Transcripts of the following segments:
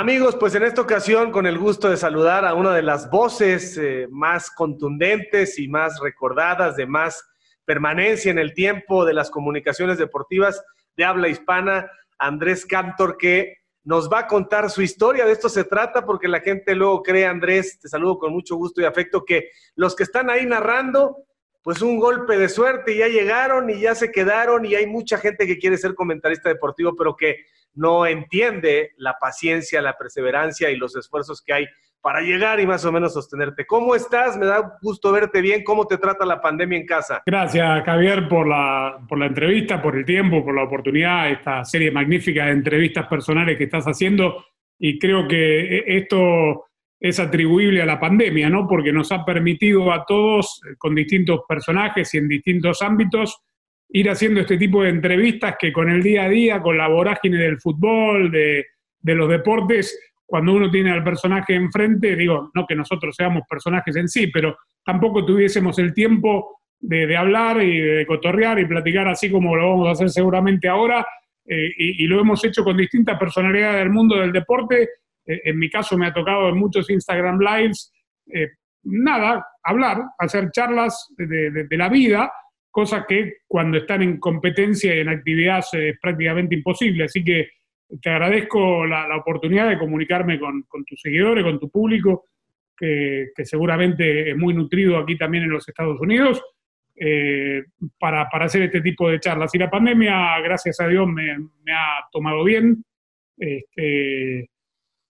Amigos, pues en esta ocasión con el gusto de saludar a una de las voces eh, más contundentes y más recordadas, de más permanencia en el tiempo de las comunicaciones deportivas de habla hispana, Andrés Cantor, que nos va a contar su historia. De esto se trata porque la gente luego cree, Andrés, te saludo con mucho gusto y afecto, que los que están ahí narrando, pues un golpe de suerte y ya llegaron y ya se quedaron y hay mucha gente que quiere ser comentarista deportivo, pero que no entiende la paciencia, la perseverancia y los esfuerzos que hay para llegar y más o menos sostenerte. ¿Cómo estás? Me da gusto verte bien. ¿Cómo te trata la pandemia en casa? Gracias, Javier, por la, por la entrevista, por el tiempo, por la oportunidad, esta serie magnífica de entrevistas personales que estás haciendo. Y creo que e, esto es atribuible a la pandemia, ¿no? Porque nos ha permitido a todos, eh, con distintos personajes y en distintos ámbitos, ir haciendo este tipo de entrevistas que con el día a día, con la vorágine del fútbol, de, los deportes, cuando uno tiene al personaje enfrente, digo, no que nosotros seamos personajes en sí, pero tampoco tuviésemos el tiempo de, hablar y de cotorrear y platicar así como lo vamos a hacer seguramente ahora, eh, y, lo hemos hecho con distintas personalidades del mundo del deporte. Eh, en mi caso me ha tocado en muchos Instagram Lives, eh, nada, hablar, hacer charlas de la vida, cosa que cuando están en competencia y en actividad es prácticamente imposible. Así que te agradezco la, oportunidad de comunicarme con, tus seguidores, con tu público, que, seguramente es muy nutrido aquí también en los Estados Unidos, eh, para, hacer este tipo de charlas. Y la pandemia, gracias a Dios, me, ha tomado bien, este,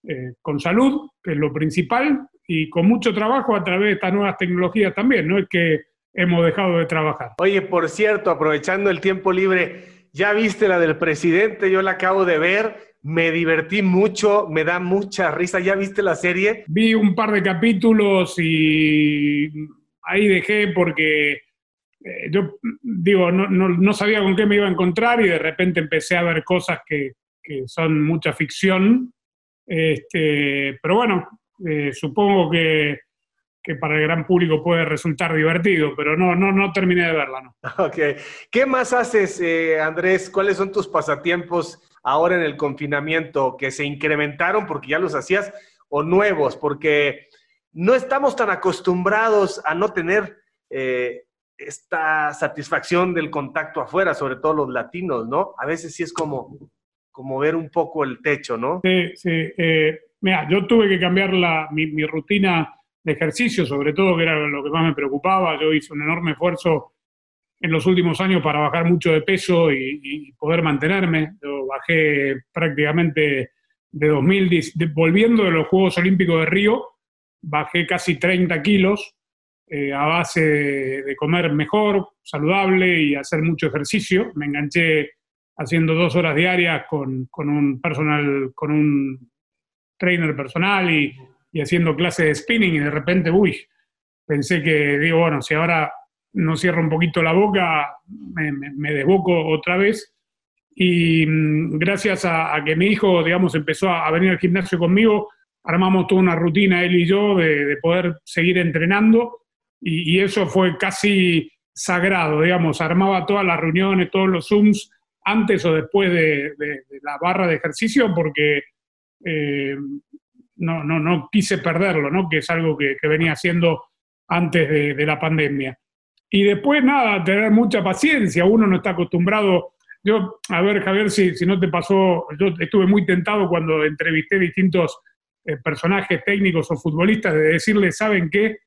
eh, con salud, que es lo principal, y con mucho trabajo a través de estas nuevas tecnologías también. No es que hemos dejado de trabajar. Oye, por cierto, aprovechando el tiempo libre, ya viste la del presidente, yo la acabo de ver, me divertí mucho, me da mucha risa. ¿Ya viste la serie? Vi un par de capítulos y ahí dejé porque eh, yo digo, no, no, sabía con qué me iba a encontrar y de repente empecé a ver cosas que, que son mucha ficción. Este, pero bueno, eh, supongo que que para el gran público puede resultar divertido, pero no, no, no terminé de verla, ¿no? ¿Qué más haces, eh, Andrés? ¿Cuáles son tus pasatiempos ahora en el confinamiento que se incrementaron porque ya los hacías o nuevos? Porque no estamos tan acostumbrados a no tener eh, esta satisfacción del contacto afuera, sobre todo los latinos, ¿no? A veces sí es como, como ver un poco el techo, ¿no? Sí, sí. Eh, mira, yo tuve que cambiar la, mi, rutina de ejercicio, sobre todo, que era lo que más me preocupaba. Yo hice un enorme esfuerzo en los últimos años para bajar mucho de peso y, poder mantenerme. Yo bajé prácticamente de 2010, volviendo de los Juegos Olímpicos de Río, bajé casi 30 kilos eh, a base de, comer mejor, saludable y hacer mucho ejercicio. Me enganché haciendo dos horas diarias con, con un personal, con un trainer personal y y haciendo clases de spinning y de repente, uy, pensé que, digo, bueno, si ahora no cierro un poquito la boca, me, desboco otra vez. Y mm, gracias a, que mi hijo, digamos, empezó a, venir al gimnasio conmigo, armamos toda una rutina, él y yo, de, poder seguir entrenando. Y, eso fue casi sagrado, digamos, armaba todas las reuniones, todos los Zooms, antes o después de, la barra de ejercicio, porque eh, no, no, no quise perderlo, ¿no? que es algo que, venía haciendo antes de, la pandemia. Y después, nada, tener mucha paciencia, uno no está acostumbrado. Yo, a ver, Javier, si, si no te pasó, yo estuve muy tentado cuando entrevisté distintos eh, personajes técnicos o futbolistas de decirles, ¿saben qué?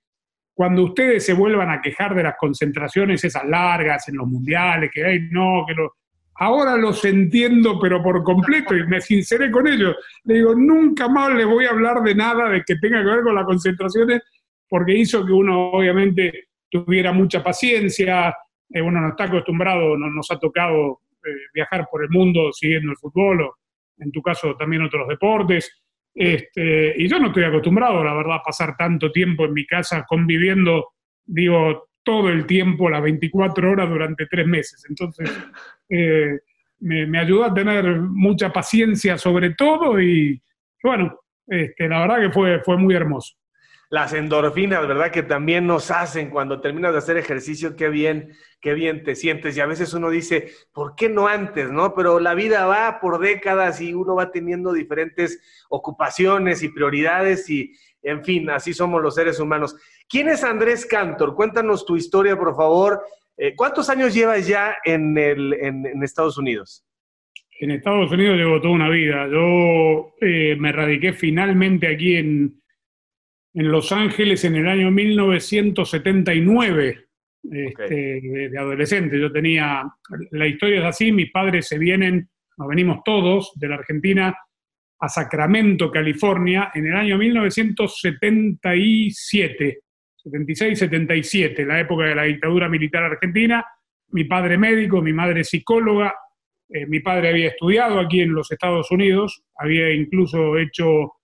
Cuando ustedes se vuelvan a quejar de las concentraciones esas largas en los mundiales, que hay, no, que lo, Ahora los entiendo, pero por completo, y me sinceré con ellos. Le digo, nunca más les voy a hablar de nada de que tenga que ver con las concentraciones, porque hizo que uno obviamente tuviera mucha paciencia, eh, uno no está acostumbrado, no, nos ha tocado eh, viajar por el mundo siguiendo el fútbol, o en tu caso también otros deportes. Este, y yo no estoy acostumbrado, la verdad, a pasar tanto tiempo en mi casa conviviendo, digo, todo el tiempo, las 24 horas durante tres meses. Entonces, eh, me, ayudó a tener mucha paciencia sobre todo y, bueno, este, la verdad que fue, fue muy hermoso. las endorfinas, ¿verdad? Que también nos hacen cuando terminas de hacer ejercicio, qué bien, qué bien te sientes. Y a veces uno dice, ¿por qué no antes, no? Pero la vida va por décadas y uno va teniendo diferentes ocupaciones y prioridades y, en fin, así somos los seres humanos. ¿Quién es Andrés Cantor? Cuéntanos tu historia, por favor. Eh, ¿Cuántos años llevas ya en, el, en, Estados Unidos? En Estados Unidos llevo toda una vida. Yo eh, me radiqué finalmente aquí en, en Los Ángeles en el año 1979, este, de, adolescente. Yo tenía, la historia es así, mis padres se vienen, nos venimos todos de la Argentina a Sacramento, California, en el año 1977, 76-77, la época de la dictadura militar argentina. Mi padre médico, mi madre psicóloga, eh, mi padre había estudiado aquí en los Estados Unidos, había incluso hecho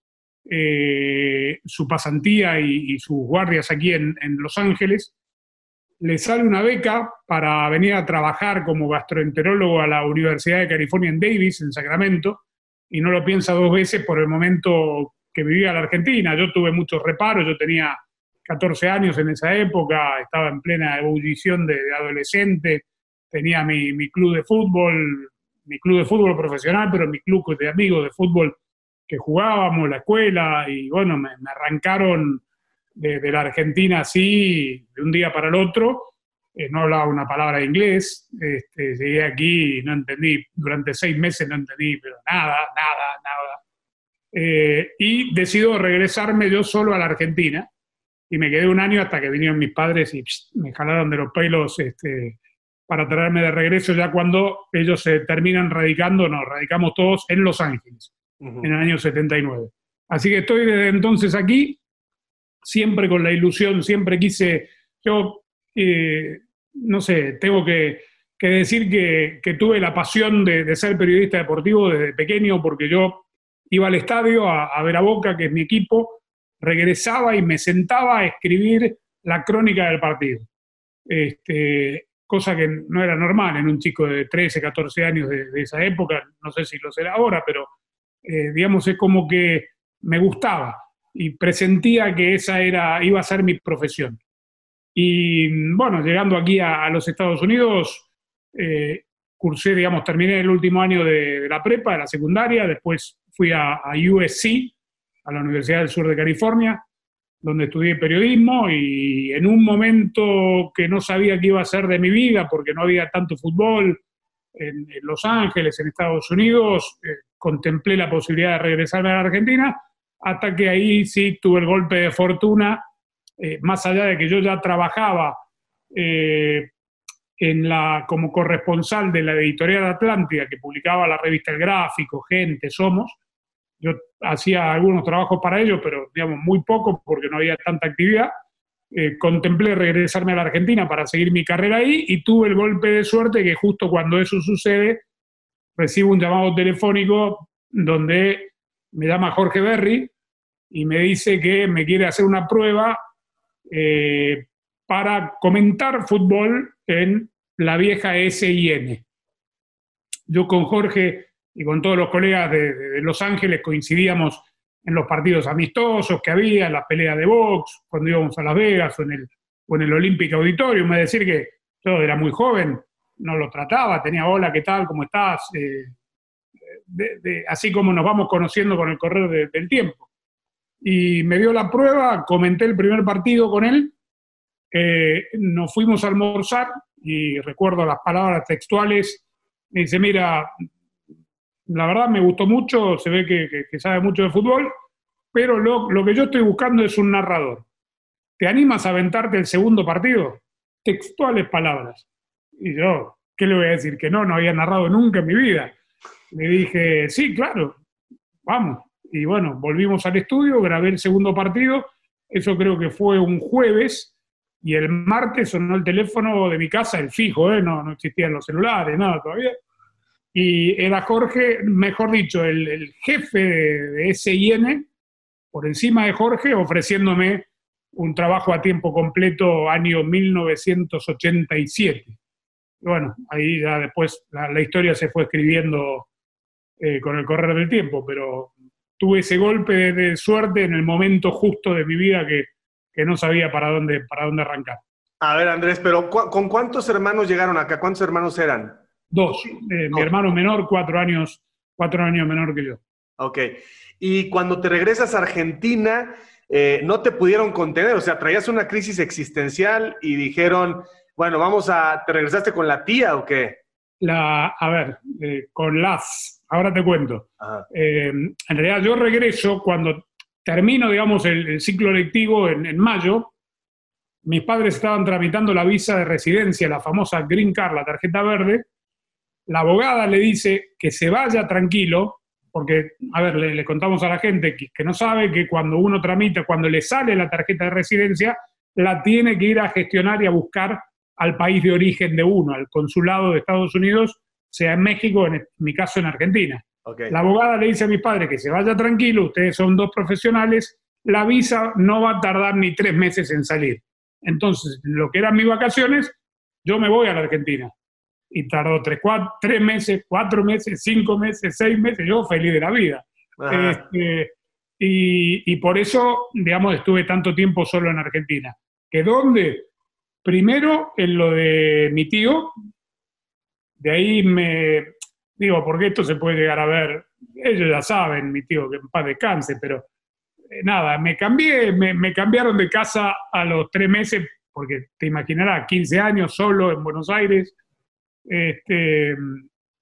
eh, su pasantía y, sus guardias aquí en, Los Ángeles, le sale una beca para venir a trabajar como gastroenterólogo a la Universidad de California en Davis, en Sacramento, y no lo piensa dos veces por el momento que vivía la Argentina. Yo tuve muchos reparos, yo tenía 14 años en esa época, estaba en plena ebullición de, adolescente, tenía mi, mi, club de fútbol, mi club de fútbol profesional, pero mi club de amigos de fútbol que jugábamos, la escuela, y bueno, me, arrancaron de, la Argentina así, de un día para el otro. Eh, no hablaba una palabra de inglés, este, llegué aquí y no entendí, durante seis meses no entendí, pero nada, nada, nada. Eh, y decido regresarme yo solo a la Argentina y me quedé un año hasta que vinieron mis padres y me jalaron de los pelos este, para traerme de regreso ya cuando ellos se terminan radicando, nos radicamos todos en Los Ángeles en el año 79. Así que estoy desde entonces aquí, siempre con la ilusión, siempre quise, yo, eh, no sé, tengo que, decir que, tuve la pasión de, ser periodista deportivo desde pequeño, porque yo iba al estadio a, ver a Boca, que es mi equipo, regresaba y me sentaba a escribir la crónica del partido. Este, cosa que no era normal en un chico de 13, 14 años de, de, esa época, no sé si lo será ahora, pero eh, digamos, es como que me gustaba y presentía que esa era, iba a ser mi profesión. Y bueno, llegando aquí a, los Estados Unidos, eh, cursé, digamos, terminé el último año de, la prepa, de la secundaria, después fui a, a, USC, a la Universidad del Sur de California, donde estudié periodismo y en un momento que no sabía qué iba a ser de mi vida, porque no había tanto fútbol en, Los Ángeles, en Estados Unidos, eh, contemplé la posibilidad de regresarme a la Argentina, hasta que ahí sí tuve el golpe de fortuna, eh, más allá de que yo ya trabajaba eh, en la, como corresponsal de la editorial Atlántida, que publicaba la revista El Gráfico, Gente, Somos. Yo hacía algunos trabajos para ellos, pero digamos muy poco porque no había tanta actividad. Eh, contemplé regresarme a la Argentina para seguir mi carrera ahí y tuve el golpe de suerte que justo cuando eso sucede recibo un llamado telefónico donde me llama Jorge Berry y me dice que me quiere hacer una prueba eh, para comentar fútbol en la vieja SIN. Yo con Jorge y con todos los colegas de, Los Ángeles coincidíamos en los partidos amistosos que había, en las peleas de box, cuando íbamos a Las Vegas o en el, o en el Olympic Auditorium. Es decir, que yo era muy joven, no lo trataba, tenía hola, ¿qué tal? ¿Cómo estás? Eh, así como nos vamos conociendo con el correr del tiempo. Y me dio la prueba, comenté el primer partido con él, eh, nos fuimos a almorzar y recuerdo las palabras textuales, me dice, mira, la verdad me gustó mucho, se ve que, sabe mucho de fútbol, pero lo, que yo estoy buscando es un narrador. ¿Te animas a aventarte el segundo partido? Textuales palabras. Y yo, ¿qué le voy a decir? Que no, no había narrado nunca en mi vida. Le dije, sí, claro, vamos. Y bueno, volvimos al estudio, grabé el segundo partido, eso creo que fue un jueves, y el martes sonó el teléfono de mi casa, el fijo, ¿eh? no, no existían los celulares, nada todavía. Y era Jorge, mejor dicho, el, jefe de, de SIN, por encima de Jorge, ofreciéndome un trabajo a tiempo completo año 1987 bueno, ahí ya después la, historia se fue escribiendo eh, con el correr del tiempo, pero tuve ese golpe de, suerte en el momento justo de mi vida que, que no sabía para dónde, para dónde arrancar. A ver, Andrés, pero ¿con cuántos hermanos llegaron acá? ¿Cuántos hermanos eran? Dos. Eh, mi hermano menor, cuatro años, cuatro años menor que yo. Ok. Y cuando te regresas a Argentina, eh, no te pudieron contener, o sea, traías una crisis existencial y dijeron, bueno, vamos a, ¿te regresaste con la tía o qué? La, a ver, eh, con las, ahora te cuento. en realidad yo regreso cuando termino, digamos, el, ciclo lectivo en mayo, mis padres estaban tramitando la visa de residencia, la famosa Green Card, la tarjeta verde. La abogada le dice que se vaya tranquilo, porque, a ver, le, contamos a la gente que, que, no sabe que cuando uno tramita, cuando le sale la tarjeta de residencia, la tiene que ir a gestionar y a buscar al país de origen de uno, al consulado de Estados Unidos, sea en México, en mi caso en Argentina. La abogada le dice a mis padres que se vaya tranquilo, ustedes son dos profesionales, la visa no va a tardar ni tres meses en salir. Entonces, lo que eran mis vacaciones, yo me voy a la Argentina. Y tardó tres, cuatro, tres meses, cuatro meses, cinco meses, seis meses, yo feliz de la vida. Este, y, por eso, digamos, estuve tanto tiempo solo en Argentina. ¿Que dónde? Primero en lo de mi tío, de ahí me, digo, porque esto se puede llegar a ver, ellos ya saben, mi tío, que en paz descanse, pero eh, nada, me cambié, me, cambiaron de casa a los tres meses, porque te imaginarás, 15 años solo en Buenos Aires. Este,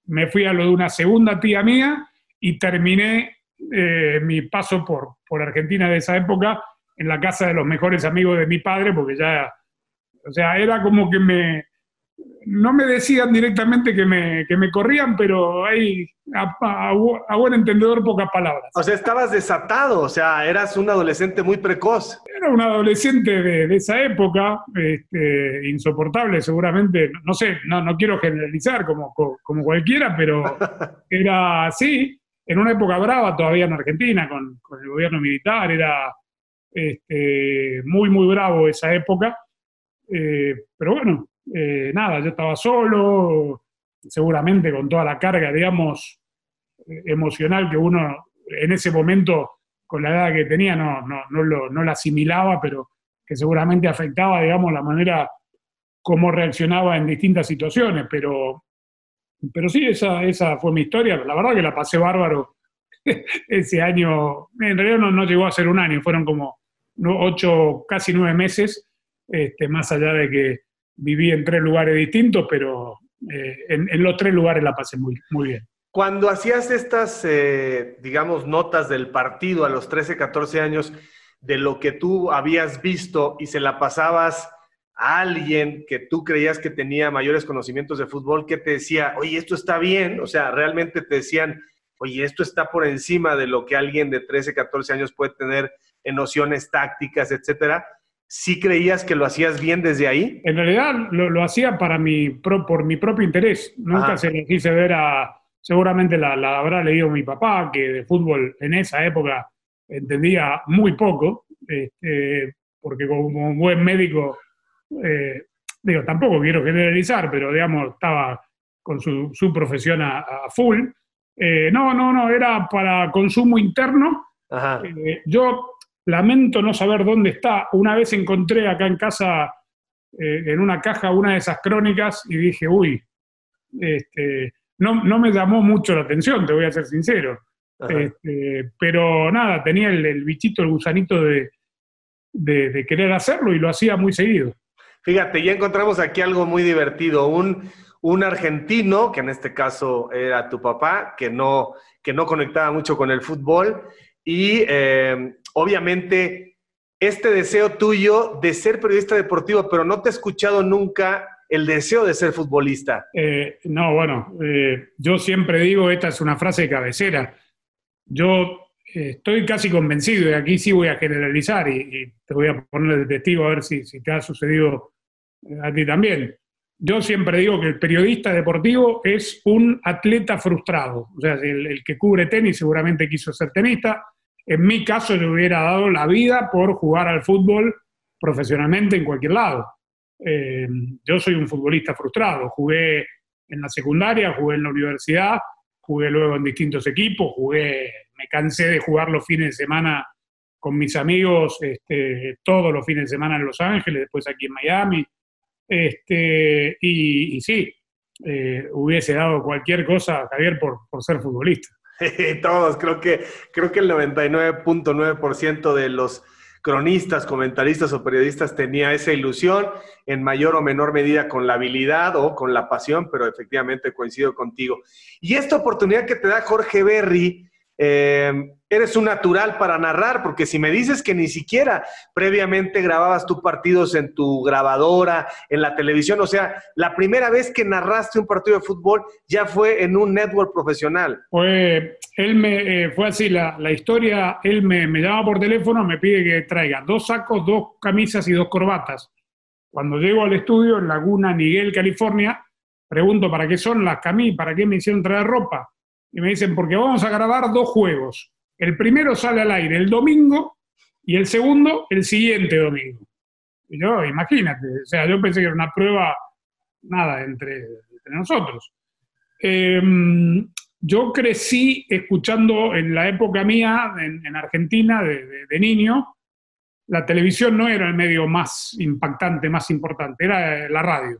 me fui a lo de una segunda tía mía y terminé eh, mi paso por, por Argentina de esa época en la casa de los mejores amigos de mi padre, porque ya, o sea, era como que me, no me decían directamente que me, que me corrían, pero hay a, buen entendedor pocas palabras. O sea, estabas desatado, o sea, eras un adolescente muy precoz. Era un adolescente de, esa época, este, insoportable seguramente, no sé, no, no quiero generalizar como, como cualquiera, pero era así, en una época brava todavía en Argentina, con, con el gobierno militar, era este, muy, muy bravo esa época. Eh, pero bueno, eh, nada, yo estaba solo, seguramente con toda la carga, digamos, emocional que uno en ese momento, con la edad que tenía, no, no, no, lo, no la asimilaba, pero que seguramente afectaba, digamos, la manera como reaccionaba en distintas situaciones. Pero, pero sí, esa, esa fue mi historia. La verdad que la pasé bárbaro ese año. En realidad no, no llegó a ser un año, fueron como ocho, casi nueve meses, este, más allá de que viví en tres lugares distintos, pero eh, en, los tres lugares la pasé muy, muy bien. Cuando hacías estas, eh, digamos, notas del partido a los 13, 14 años, de lo que tú habías visto y se la pasabas a alguien que tú creías que tenía mayores conocimientos de fútbol, que te decía, oye, esto está bien, o sea, realmente te decían, oye, esto está por encima de lo que alguien de 13, 14 años puede tener en nociones tácticas, etcétera. ¿Sí creías que lo hacías bien desde ahí? En realidad lo, hacía para mi, por mi propio interés. Nunca se lo quise ver a... Seguramente la, habrá leído mi papá, que de fútbol en esa época entendía muy poco, este, porque como un buen médico, eh, digo, tampoco quiero generalizar, pero digamos, estaba con su, profesión a, full. Eh, no, no, no, era para consumo interno. Eh, yo Lamento no saber dónde está. Una vez encontré acá en casa, eh, en una caja, una de esas crónicas y dije, uy, este, no, no, me llamó mucho la atención, te voy a ser sincero. Este, pero nada, tenía el, bichito, el gusanito de, de, querer hacerlo y lo hacía muy seguido. Fíjate, ya encontramos aquí algo muy divertido. Un, un argentino, que en este caso era tu papá, que no, que no conectaba mucho con el fútbol, y eh, obviamente este deseo tuyo de ser periodista deportivo, pero no te he escuchado nunca el deseo de ser futbolista. Eh, no, bueno, eh, yo siempre digo, esta es una frase de cabecera. Yo estoy casi convencido, y aquí sí voy a generalizar, y, te voy a poner de testigo a ver si, te ha sucedido a ti también. Yo siempre digo que el periodista deportivo es un atleta frustrado. O sea, el que cubre tenis seguramente quiso ser tenista, en mi caso, yo hubiera dado la vida por jugar al fútbol profesionalmente en cualquier lado. Eh, yo soy un futbolista frustrado. Jugué en la secundaria, jugué en la universidad, jugué luego en distintos equipos, jugué, me cansé de jugar los fines de semana con mis amigos este, todos los fines de semana en Los Ángeles, después aquí en Miami. Este, y, sí, eh, hubiese dado cualquier cosa, Javier, por, por ser futbolista. Todos, creo que, creo que el 99.9% de los cronistas, comentaristas o periodistas tenía esa ilusión, en mayor o menor medida con la habilidad o con la pasión, pero efectivamente coincido contigo. Y esta oportunidad que te da Jorge Berry eh, eres un natural para narrar, porque si me dices que ni siquiera previamente grababas tus partidos en tu grabadora, en la televisión, o sea, la primera vez que narraste un partido de fútbol ya fue en un network profesional. Fue, él me, eh, fue así, la, historia, él me, me llama por teléfono, me pide que traiga dos sacos, dos camisas y dos corbatas. Cuando llego al estudio en Laguna Miguel, California, pregunto para qué son las camisas, para qué me hicieron traer ropa y me dicen, porque vamos a grabar dos juegos. El primero sale al aire el domingo y el segundo el siguiente domingo. Y yo, imagínate, o sea, yo pensé que era una prueba, nada, entre, nosotros. Em, yo crecí escuchando en la época mía, en, Argentina, de, niño, la televisión no era el medio más impactante, más importante, era la radio.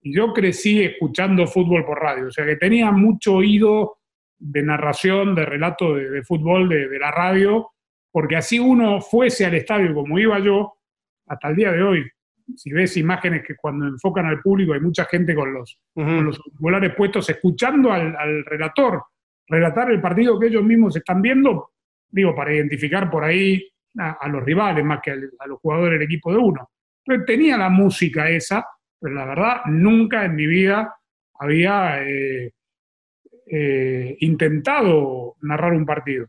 Y yo crecí escuchando fútbol por radio, o sea que tenía mucho oído de narración, de relato de, fútbol, de, la radio, porque así uno fuese al estadio como iba yo, hasta el día de hoy, si ves imágenes que cuando enfocan al público hay mucha gente con los, los auriculares puestos escuchando al, relator, relatar el partido que ellos mismos están viendo, digo, para identificar por ahí a, los rivales más que a, los jugadores del equipo de uno. Entonces tenía la música esa, pero la verdad nunca en mi vida había eh, eh, intentado narrar un partido.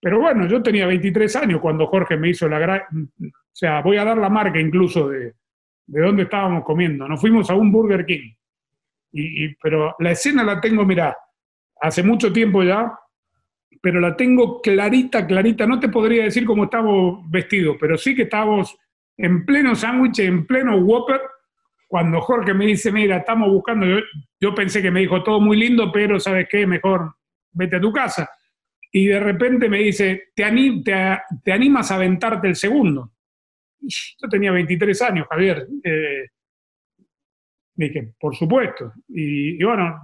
Pero bueno, yo tenía 23 años cuando Jorge me hizo la gran... O sea, voy a dar la marca incluso de, de dónde estábamos comiendo. Nos fuimos a un Burger King. Y, pero la escena la tengo, mira, hace mucho tiempo ya, pero la tengo clarita, clarita. No te podría decir cómo estábamos vestidos, pero sí que estábamos en pleno sándwich, en pleno Whopper, cuando Jorge me dice, mira, estamos buscando, yo, pensé que me dijo todo muy lindo, pero ¿sabes qué? Mejor vete a tu casa. Y de repente me dice, ¿te, animas a aventarte el segundo? yo tenía 23 años, Javier. Eh, dije, por supuesto. Y, bueno,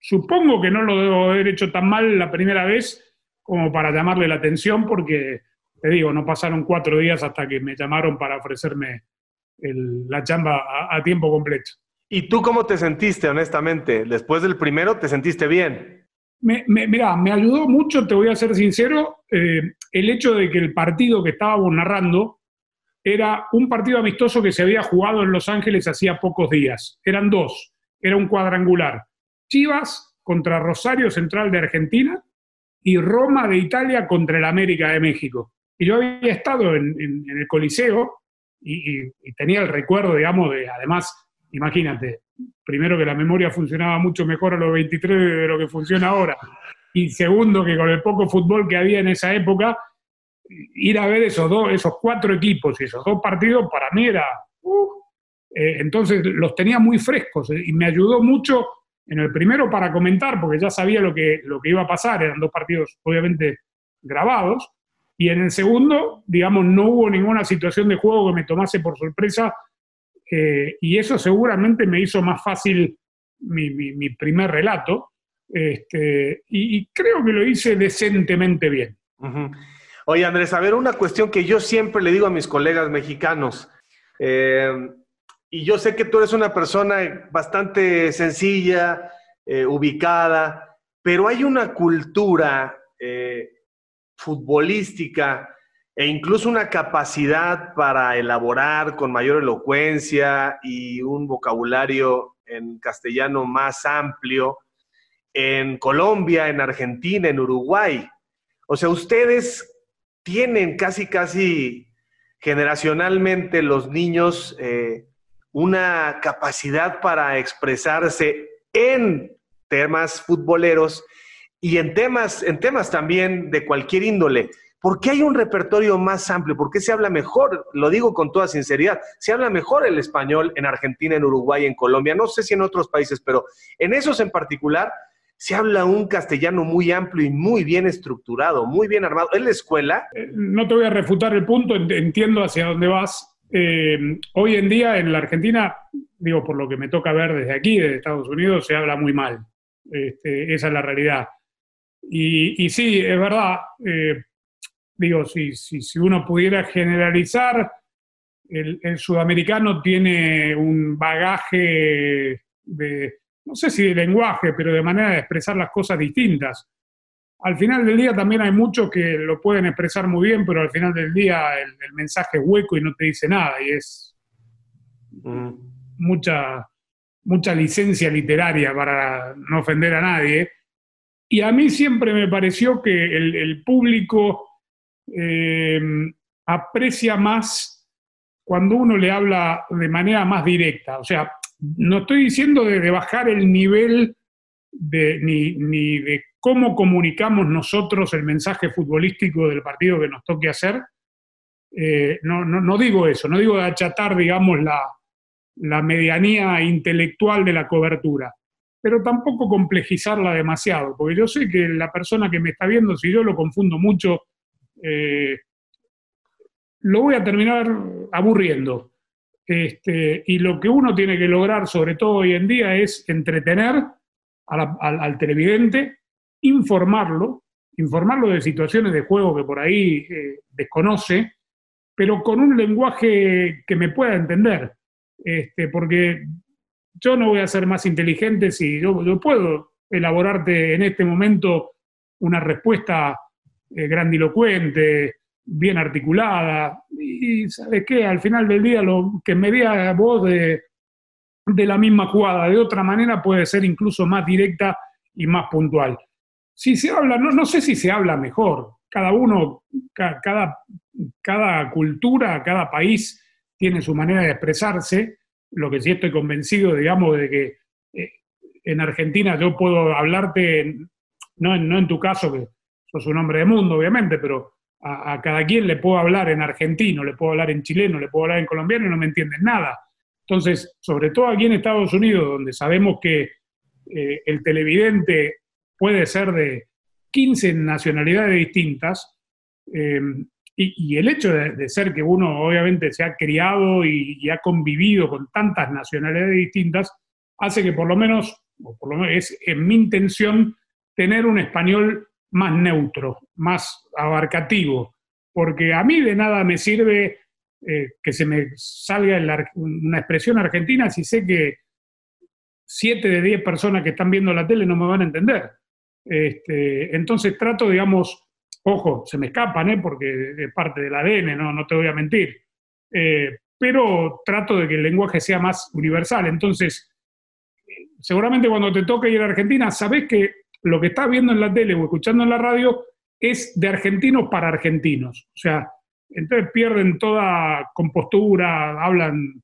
supongo que no lo debo haber hecho tan mal la primera vez como para llamarle la atención, porque, te digo, no pasaron cuatro días hasta que me llamaron para ofrecerme la chamba a, tiempo completo. ¿Y tú cómo te sentiste, honestamente? Después del primero, ¿te sentiste bien? Me, mira, me ayudó mucho, te voy a ser sincero, eh, el hecho de que el partido que estábamos narrando era un partido amistoso que se había jugado en Los Ángeles hacía pocos días. Eran dos, era un cuadrangular. Chivas contra Rosario Central de Argentina y Roma de Italia contra el América de México. Y yo había estado en el Coliseo y, tenía el recuerdo, digamos, de, además, imagínate, primero que la memoria funcionaba mucho mejor a los 23 de lo que funciona ahora, y segundo que con el poco fútbol que había en esa época, ir a ver esos dos, esos cuatro equipos y esos dos partidos para mí era, uh, eh, entonces los tenía muy frescos eh, y me ayudó mucho en el primero para comentar, porque ya sabía lo que, lo que iba a pasar, eran dos partidos obviamente grabados, y en el segundo, digamos, no hubo ninguna situación de juego que me tomase por sorpresa eh, y eso seguramente me hizo más fácil mi, primer relato este, y, creo que lo hice decentemente bien. Oye, Andrés, a ver, una cuestión que yo siempre le digo a mis colegas mexicanos, eh, y yo sé que tú eres una persona bastante sencilla, eh, ubicada, pero hay una cultura futbolística e incluso una capacidad para elaborar con mayor elocuencia y un vocabulario en castellano más amplio en Colombia, en Argentina, en Uruguay. O sea, ustedes tienen casi, casi generacionalmente los niños eh, una capacidad para expresarse en temas futboleros y en temas, en temas también de cualquier índole. ¿Por qué hay un repertorio más amplio? ¿Por qué se habla mejor? Lo digo con toda sinceridad. Se habla mejor el español en Argentina, en Uruguay, en Colombia. No sé si en otros países, pero en esos en particular, se habla un castellano muy amplio y muy bien estructurado, muy bien armado. ¿Es la escuela? Eh, no te voy a refutar el punto, entiendo hacia dónde vas. Eh, hoy en día en la Argentina, digo, por lo que me toca ver desde aquí, desde Estados Unidos, se habla muy mal. Este, esa es la realidad. Y, sí, es verdad, eh, digo, si, si, uno pudiera generalizar, el, sudamericano tiene un bagaje de, no sé si de lenguaje, pero de manera de expresar las cosas distintas. Al final del día también hay muchos que lo pueden expresar muy bien, pero al final del día el, mensaje es hueco y no te dice nada, y es mm. mucha, mucha licencia literaria para no ofender a nadie. Y a mí siempre me pareció que el, público eh, aprecia más cuando uno le habla de manera más directa. O sea, no estoy diciendo de, bajar el nivel de, ni, de cómo comunicamos nosotros el mensaje futbolístico del partido que nos toque hacer. Eh, no, no, digo eso, no digo de achatar, digamos, la, la medianía intelectual de la cobertura pero tampoco complejizarla demasiado, porque yo sé que la persona que me está viendo, si yo lo confundo mucho, eh, lo voy a terminar aburriendo. Este, y lo que uno tiene que lograr, sobre todo hoy en día, es entretener al, televidente, informarlo, informarlo de situaciones de juego que por ahí eh, desconoce, pero con un lenguaje que me pueda entender. Este, porque yo no voy a ser más inteligente si yo, puedo elaborarte en este momento una respuesta eh, grandilocuente, bien articulada, y ¿sabes qué? Al final del día lo que me diga vos de, la misma jugada, de otra manera puede ser incluso más directa y más puntual. Si se habla, no, no sé si se habla mejor, cada uno, cada, cada cultura, cada país tiene su manera de expresarse, lo que sí estoy convencido, digamos, de que eh, en Argentina yo puedo hablarte, no, no en tu caso, que sos un hombre de mundo, obviamente, pero a, cada quien le puedo hablar en argentino, le puedo hablar en chileno, le puedo hablar en colombiano y no me entienden nada. Entonces, sobre todo aquí en Estados Unidos, donde sabemos que eh, el televidente puede ser de 15 nacionalidades distintas, eh, y, el hecho de, ser que uno obviamente se ha criado y, ha convivido con tantas nacionalidades distintas, hace que por lo menos, o por lo menos es en mi intención, tener un español más neutro, más abarcativo, porque a mí de nada me sirve eh, que se me salga una expresión argentina si sé que siete de diez personas que están viendo la tele no me van a entender. Este, entonces trato, digamos, Ojo, se me escapan, ¿eh? porque es parte del ADN, no, te voy a mentir. Eh, pero trato de que el lenguaje sea más universal. Entonces, seguramente cuando te toque ir a Argentina, sabes que lo que estás viendo en la tele o escuchando en la radio es de argentinos para argentinos. O sea, entonces pierden toda compostura, hablan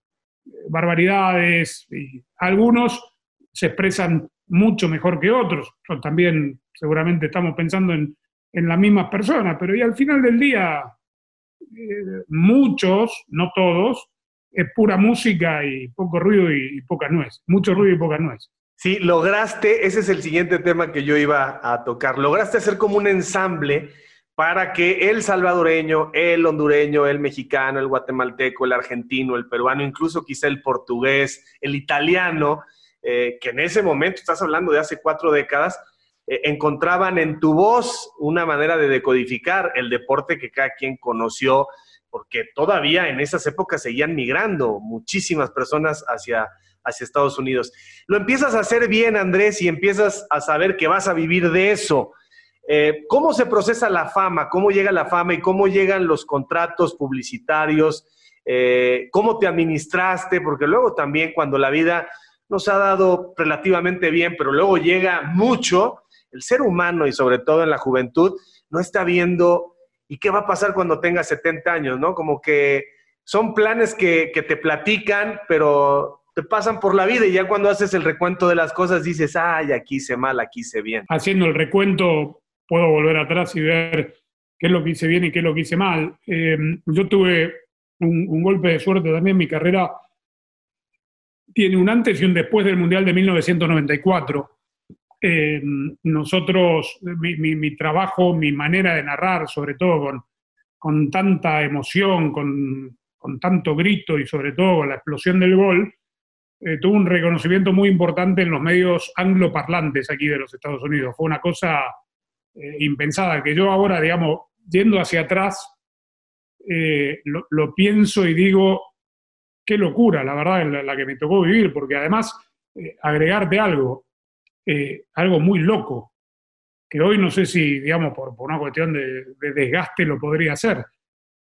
barbaridades, y algunos se expresan mucho mejor que otros. también seguramente estamos pensando en en las mismas personas, pero y al final del día, eh, muchos, no todos, es pura música y poco ruido y, poca nuez, mucho ruido y poca nuez. Sí, lograste, ese es el siguiente tema que yo iba a tocar, lograste hacer como un ensamble para que el salvadoreño, el hondureño, el mexicano, el guatemalteco, el argentino, el peruano, incluso quizá el portugués, el italiano, eh, que en ese momento, estás hablando de hace cuatro décadas, eh, encontraban en tu voz una manera de decodificar el deporte que cada quien conoció, porque todavía en esas épocas seguían migrando muchísimas personas hacia, hacia Estados Unidos. Lo empiezas a hacer bien, Andrés, y empiezas a saber que vas a vivir de eso. Eh, ¿Cómo se procesa la fama? ¿Cómo llega la fama y cómo llegan los contratos publicitarios? Eh, ¿Cómo te administraste? Porque luego también cuando la vida nos ha dado relativamente bien, pero luego llega mucho, el ser humano y sobre todo en la juventud no está viendo y qué va a pasar cuando tenga 70 años, ¿no? Como que son planes que, te platican, pero te pasan por la vida y ya cuando haces el recuento de las cosas dices, ay, aquí hice mal, aquí hice bien. Haciendo el recuento puedo volver atrás y ver qué es lo que hice bien y qué es lo que hice mal. Em, yo tuve un, golpe de suerte también, mi carrera tiene un antes y un después del Mundial de 1994 eh, nosotros, mi, trabajo, mi manera de narrar, sobre todo con, con tanta emoción, con, con, tanto grito y sobre todo con la explosión del gol, eh, tuvo un reconocimiento muy importante en los medios angloparlantes aquí de los Estados Unidos. Fue una cosa eh, impensada, que yo ahora, digamos, yendo hacia atrás, lo, lo, pienso y digo, qué locura, la verdad, la, que me tocó vivir, porque además, agregarte algo, eh, algo muy loco, que hoy no sé si, digamos, por, una cuestión de, desgaste lo podría hacer.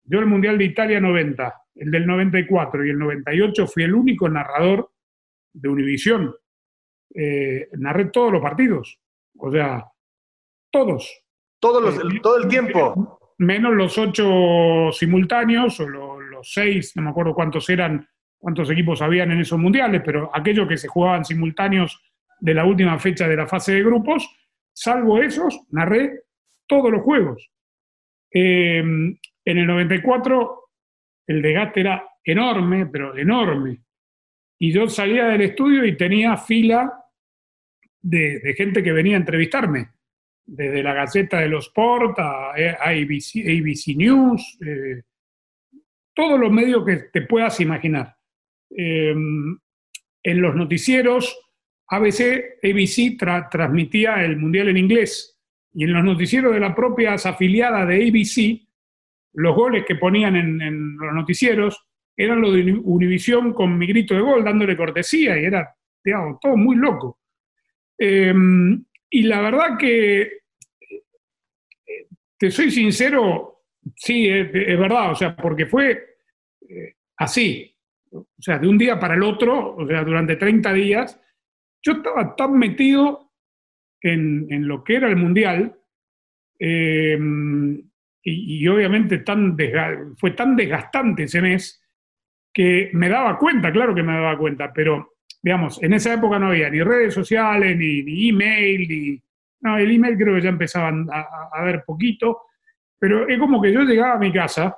Yo el Mundial de Italia 90, el del 94 y el 98 fui el único narrador de Univisión. Eh, narré todos los partidos, o sea, todos. Todos los, eh, todo el tiempo. Menos los ocho simultáneos o los, los seis, no me acuerdo cuántos eran, cuántos equipos habían en esos mundiales, pero aquellos que se jugaban simultáneos de la última fecha de la fase de grupos, salvo esos, narré todos los juegos. Eh, en el 94 el desgaste era enorme, pero enorme. Y yo salía del estudio y tenía fila de, gente que venía a entrevistarme, desde la Gaceta de los Sport a, ABC, News, eh, todos los medios que te puedas imaginar. Eh, en los noticieros ABC, ABC transmitía el Mundial en inglés y en los noticieros de la propia afiliada de ABC, los goles que ponían en, los noticieros eran los de Univisión con mi grito de gol, dándole cortesía y era, digamos, todo muy loco. Em, y la verdad que, te soy sincero, sí, es, verdad, o sea, porque fue eh, así, o sea, de un día para el otro, o sea, durante 30 días, yo estaba tan metido en, lo que era el Mundial em, y, obviamente tan fue tan desgastante ese mes que me daba cuenta, claro que me daba cuenta, pero digamos, en esa época no había ni redes sociales, ni, email, ni... No, el email creo que ya empezaban a, ver poquito, pero es como que yo llegaba a mi casa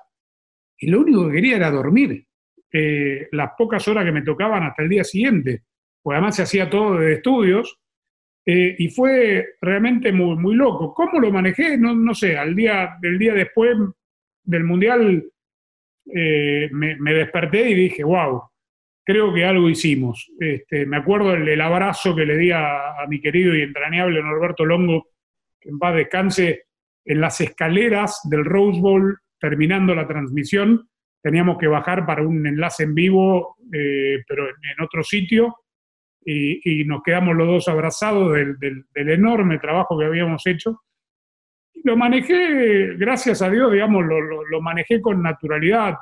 y lo único que quería era dormir. Eh, las pocas horas que me tocaban hasta el día siguiente pues además se hacía todo de estudios, eh, y fue realmente muy, muy loco. ¿Cómo lo manejé? No, no sé, al día, del día después del Mundial eh, me, desperté y dije, wow, creo que algo hicimos. Este, me acuerdo el, abrazo que le di a, mi querido y entrañable Norberto Longo, que en paz descanse, en las escaleras del Rose Bowl, terminando la transmisión, teníamos que bajar para un enlace en vivo, eh, pero en otro sitio, y, nos quedamos los dos abrazados del, enorme trabajo que habíamos hecho. Lo manejé, gracias a Dios, digamos, lo, manejé con naturalidad.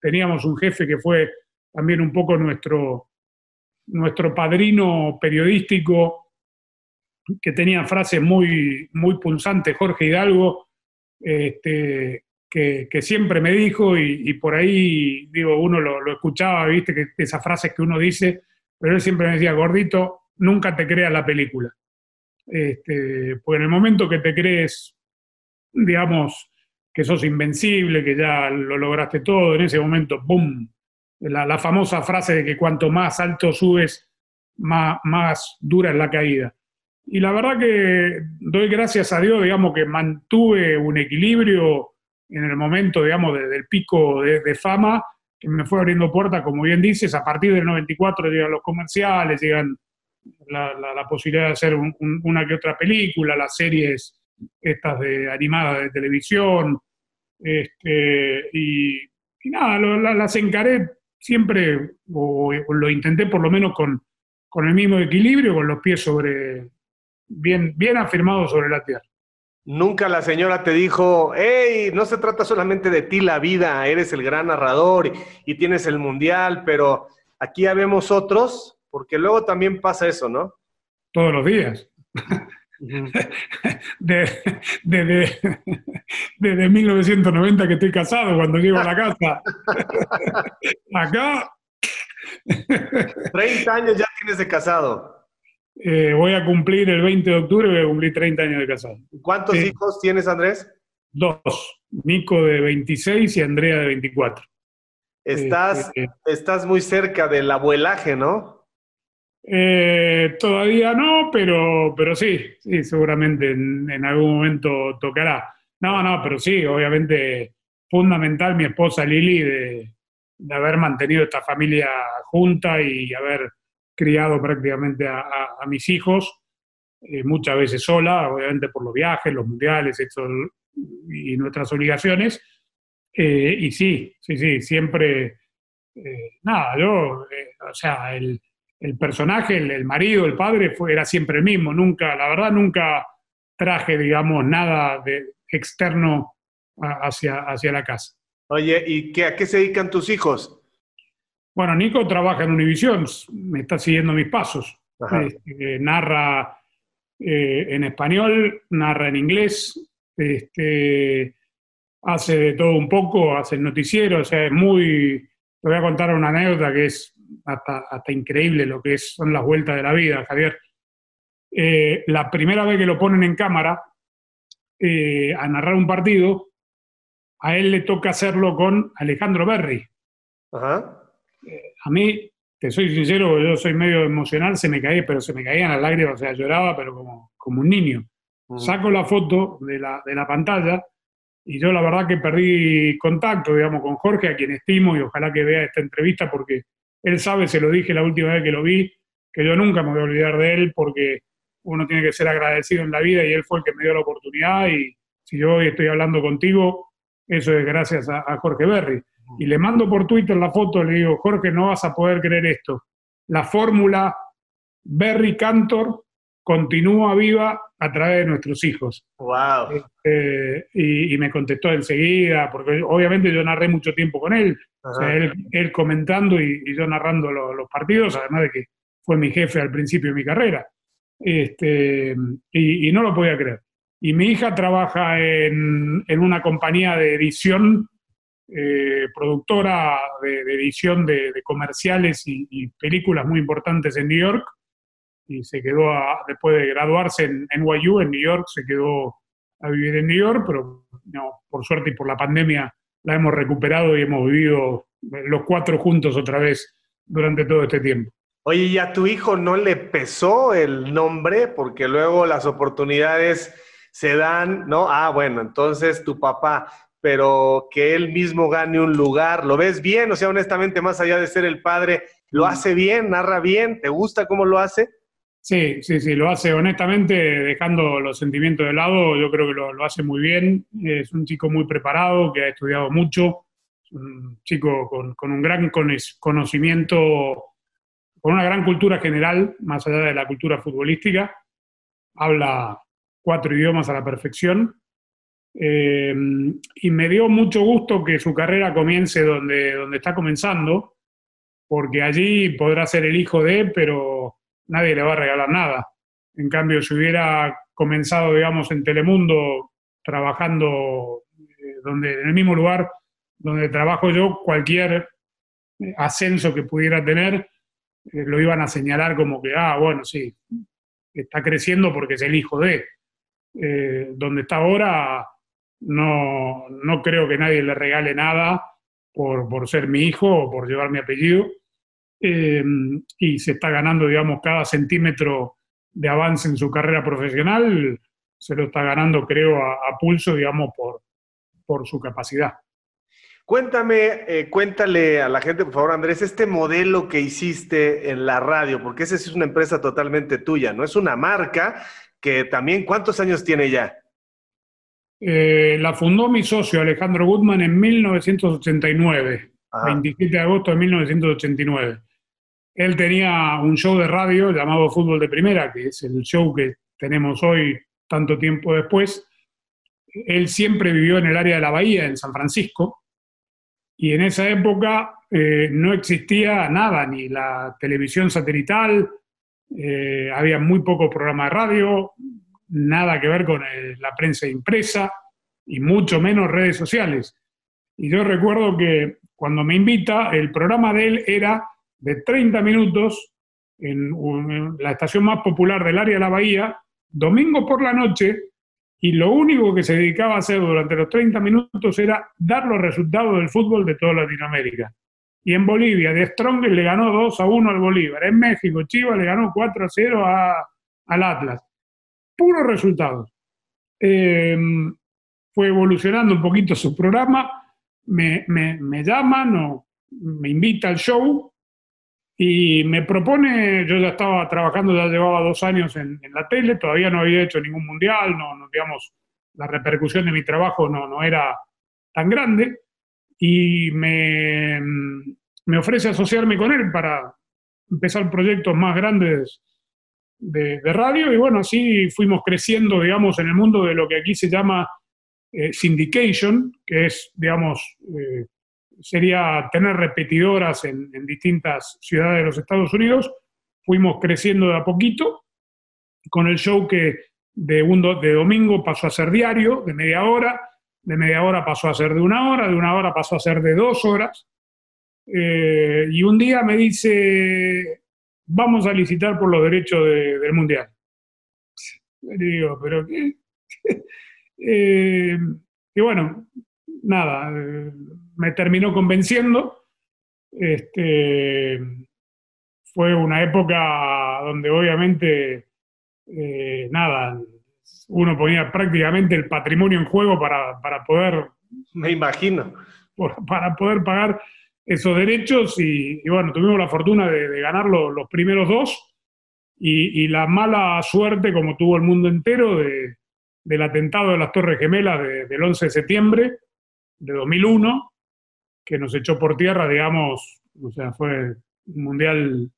Teníamos un jefe que fue también un poco nuestro, nuestro padrino periodístico, que tenía frases muy, muy punzantes, Jorge Hidalgo, este, que, siempre me dijo, y, por ahí, digo, uno lo, lo, escuchaba, viste, que esas frases que uno dice, pero él siempre me decía, gordito, nunca te creas la película. Este, pues en el momento que te crees, digamos, que sos invencible, que ya lo lograste todo, en ese momento, ¡boom! La, famosa frase de que cuanto más alto subes, más, más dura es la caída. Y la verdad que doy gracias a Dios, digamos, que mantuve un equilibrio en el momento, digamos, del pico de fama que me fue abriendo puertas, como bien dices, a partir del 94 llegan los comerciales, llegan la, la, posibilidad de hacer una que otra película, las series estas de animadas de televisión, este, y, nada, las encaré siempre, o, lo intenté por lo menos con, con el mismo equilibrio, con los pies sobre, bien, bien afirmados sobre la tierra. Nunca la señora te dijo, hey, no se trata solamente de ti la vida, eres el gran narrador y, tienes el mundial, pero aquí ya vemos otros, porque luego también pasa eso, ¿no? Todos los días. desde, 1990 que estoy casado, cuando llego a la casa. Acá. 30 años ya tienes de casado. Eh, voy a cumplir el 20 de octubre, voy a cumplir 30 años de casado. ¿Cuántos hijos tienes, Andrés? Dos. Nico de 26 y Andrea de 24. Estás, este, estás muy cerca del abuelaje, ¿no? Eh, todavía no, pero, pero sí, sí, seguramente en, algún momento tocará. No, no, pero sí, obviamente fundamental mi esposa Lili de, haber mantenido esta familia junta y haber criado prácticamente a, mis hijos, eh, muchas veces sola, obviamente por los viajes, los mundiales y nuestras obligaciones. Eh, y sí, sí, sí, siempre, nada, yo, o sea, el, el personaje, el, marido, el padre, fue, era siempre el mismo. Nunca, la verdad, nunca traje, digamos, nada externo hacia, hacia la casa. Oye, ¿y qué, a qué se dedican tus hijos? Bueno, Nico trabaja en Univision, me está siguiendo mis pasos. Este, narra eh, en español, narra en inglés, este, hace de todo un poco, hace el noticiero, o sea, es muy... Te voy a contar una anécdota que es hasta, hasta increíble lo que son las vueltas de la vida, Javier. Eh, la primera vez que lo ponen en cámara eh, a narrar un partido, a él le toca hacerlo con Alejandro Berry. Eh, a mí, te soy sincero, yo soy medio emocional, se me caía, pero se me caían las lágrimas, o sea, lloraba, pero como, como un niño. Saco la foto de la, de la pantalla y yo la verdad que perdí contacto, digamos, con Jorge, a quien estimo y ojalá que vea esta entrevista porque él sabe, se lo dije la última vez que lo vi, que yo nunca me voy a olvidar de él porque uno tiene que ser agradecido en la vida y él fue el que me dio la oportunidad y si yo hoy estoy hablando contigo, eso es gracias a, Jorge Berry. Y le mando por Twitter la foto, le digo, Jorge, no vas a poder creer esto. La fórmula Berry Cantor continúa viva a través de nuestros hijos. Wow. Este, y, me contestó enseguida, porque obviamente yo narré mucho tiempo con él, o sea, él, comentando y, yo narrando los partidos, además de que fue mi jefe al principio de mi carrera. Este, y, no lo podía creer. Y mi hija trabaja en, una compañía de edición, eh, productora de, edición de, comerciales y, películas muy importantes en New York y se quedó, después de graduarse en NYU, en New York, se quedó a vivir en New York, pero no, por suerte y por la pandemia la hemos recuperado y hemos vivido los cuatro juntos otra vez durante todo este tiempo. Oye, ¿y a tu hijo no le pesó el nombre? Porque luego las oportunidades se dan, ¿no? Ah, bueno, entonces tu papá, pero que él mismo gane un lugar, ¿lo ves bien? O sea, honestamente, más allá de ser el padre, ¿lo hace bien? ¿Narra bien? ¿Te gusta cómo lo hace? Sí, sí, sí, lo hace honestamente, dejando los sentimientos de lado, yo creo que lo, hace muy bien. Es un chico muy preparado, que ha estudiado mucho, un chico con, un gran conocimiento, con una gran cultura general, más allá de la cultura futbolística. Habla cuatro idiomas a la perfección. Eh, y me dio mucho gusto que su carrera comience donde, donde está comenzando, porque allí podrá ser el hijo de, pero nadie le va a regalar nada. En cambio, si hubiera comenzado, digamos, en Telemundo, trabajando eh, donde, en el mismo lugar donde trabajo yo, cualquier eh, ascenso que pudiera tener, lo iban a señalar como que, ah, bueno, sí, está creciendo porque es el hijo de. donde está ahora, no, no creo que nadie le regale nada por, por ser mi hijo o por llevar mi apellido. Eh, y se está ganando, digamos, cada centímetro de avance en su carrera profesional, se lo está ganando, creo, a, pulso, digamos, por, por su capacidad. Cuéntame, eh, cuéntale a la gente, por favor, Andrés, este modelo que hiciste en la radio, porque esa es una empresa totalmente tuya, ¿no? Es una marca que también, ¿cuántos años tiene ya? Eh, la fundó mi socio Alejandro Goodman en 1989, 27 de agosto de 1989. Él tenía un show de radio llamado Fútbol de Primera, que es el show que tenemos hoy tanto tiempo después. Él siempre vivió en el área de la Bahía, en San Francisco, y en esa época eh, no existía nada, ni la televisión satelital, eh, había muy pocos programas de radio, nada que ver con la prensa impresa y mucho menos redes sociales. Y yo recuerdo que cuando me invita, el programa de él era de 30 minutos en, la estación más popular del área de la bahía, domingo por la noche, y lo único que se dedicaba a hacer durante los 30 minutos era dar los resultados del fútbol de toda Latinoamérica. Y en Bolivia, de Strong le ganó 2 a 1 al Bolívar. En México, Chivas le ganó 4 a 0 al Atlas. Puros resultados. Em, fue evolucionando un poquito su programa. Me, me, me llaman o me invita al show y me propone, yo ya estaba trabajando, ya llevaba dos años en, la tele, todavía no había hecho ningún mundial, no, no, digamos, la repercusión de mi trabajo no, no era tan grande, y me, me ofrece asociarme con él para empezar proyectos más grandes de, radio, y bueno, así fuimos creciendo, digamos, en el mundo de lo que aquí se llama eh, syndication, que es, digamos, eh, sería tener repetidoras en, distintas ciudades de los Estados Unidos. Fuimos creciendo de a poquito con el show que de, un de domingo pasó a ser diario, de media hora, de media hora pasó a ser de una hora, de una hora pasó a ser de dos horas. Eh, y un día me dice, vamos a licitar por los derechos del Mundial. Digo, pero ¿qué? Eh, y bueno, nada, eh, me terminó convenciendo. Este, fue una época donde obviamente, eh, nada, uno ponía prácticamente el patrimonio en juego para, poder... Me imagino. para poder pagar esos derechos y, bueno, tuvimos la fortuna de, ganar los primeros dos y, la mala suerte, como tuvo el mundo entero, del atentado de las Torres Gemelas del 11 de septiembre, de 2001, que nos echó por tierra, digamos, o sea, fue un mundial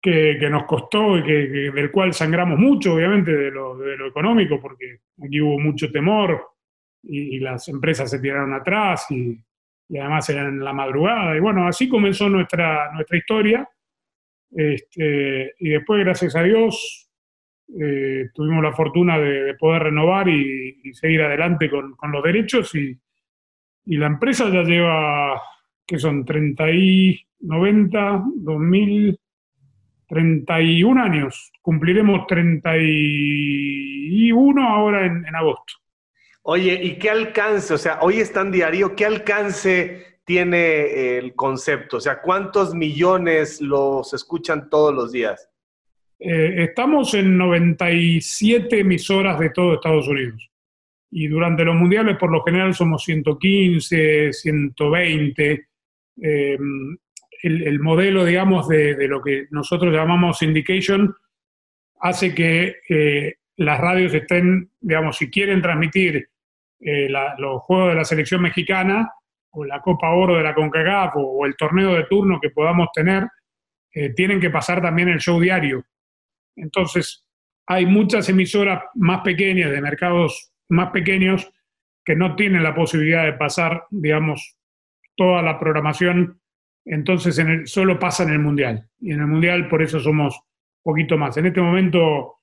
que, nos costó y que, del cual sangramos mucho, obviamente, de lo, de lo, económico, porque aquí hubo mucho temor y, las empresas se tiraron atrás y, además eran en la madrugada. Y bueno, así comenzó nuestra, nuestra historia. Este, y después, gracias a Dios, eh, tuvimos la fortuna de, poder renovar y, seguir adelante con, con los derechos y, y la empresa ya lleva, que son 30 y 90, 2000, 31 años. Cumpliremos 31 ahora en, en agosto. Oye, ¿y qué alcance? O sea, hoy es tan diario, ¿qué alcance tiene el concepto? O sea, ¿cuántos millones los escuchan todos los días? Eh, estamos en 97 emisoras de todo Estados Unidos y durante los mundiales por lo general somos 115, 120. Eh, el, modelo, digamos, de, lo que nosotros llamamos syndication hace que eh, las radios estén, digamos, si quieren transmitir eh, los juegos de la selección mexicana o la Copa Oro de la CONCACAF o, el torneo de turno que podamos tener, tienen que pasar también el show diario. Entonces, hay muchas emisoras más pequeñas de mercados más pequeños que no tienen la posibilidad de pasar, digamos, toda la programación, entonces en el, solo pasa en el Mundial. Y en el Mundial por eso somos poquito más. En este momento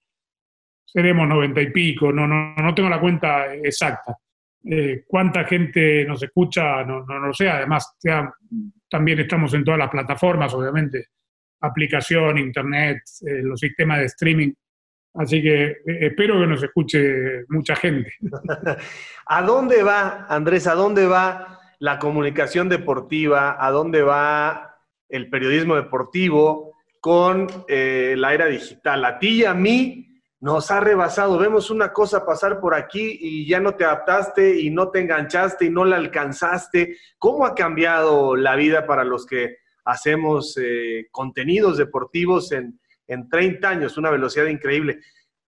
seremos noventa y pico, no, no, no tengo la cuenta exacta. Eh, cuánta gente nos escucha, no, no, lo sé. Además, también estamos en todas las plataformas, obviamente, aplicación, internet, eh, los sistemas de streaming. Así que eh, espero que nos escuche mucha gente. ¿A dónde va, Andrés, a dónde va la comunicación deportiva? ¿A dónde va el periodismo deportivo con eh, la era digital? A ti y a mí nos ha rebasado. Vemos una cosa pasar por aquí y ya no te adaptaste y no te enganchaste y no la alcanzaste. ¿Cómo ha cambiado la vida para los que hacemos eh, contenidos deportivos en en 30 años, una velocidad increíble.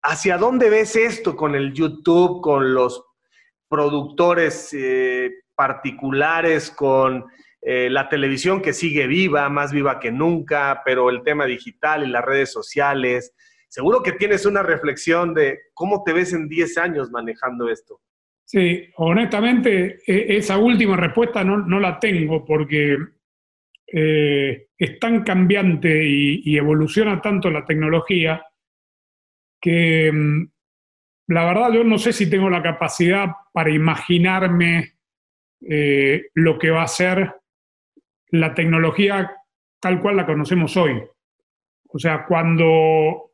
¿Hacia dónde ves esto con el YouTube, con los productores eh, particulares, con eh, la televisión que sigue viva, más viva que nunca, pero el tema digital y las redes sociales? Seguro que tienes una reflexión de cómo te ves en 10 años manejando esto. Sí, honestamente, e, esa última respuesta no la tengo porque eh, es tan cambiante y, evoluciona tanto la tecnología que mm, la verdad yo no sé si tengo la capacidad para imaginarme eh, lo que va a ser la tecnología tal cual la conocemos hoy. O sea, cuando,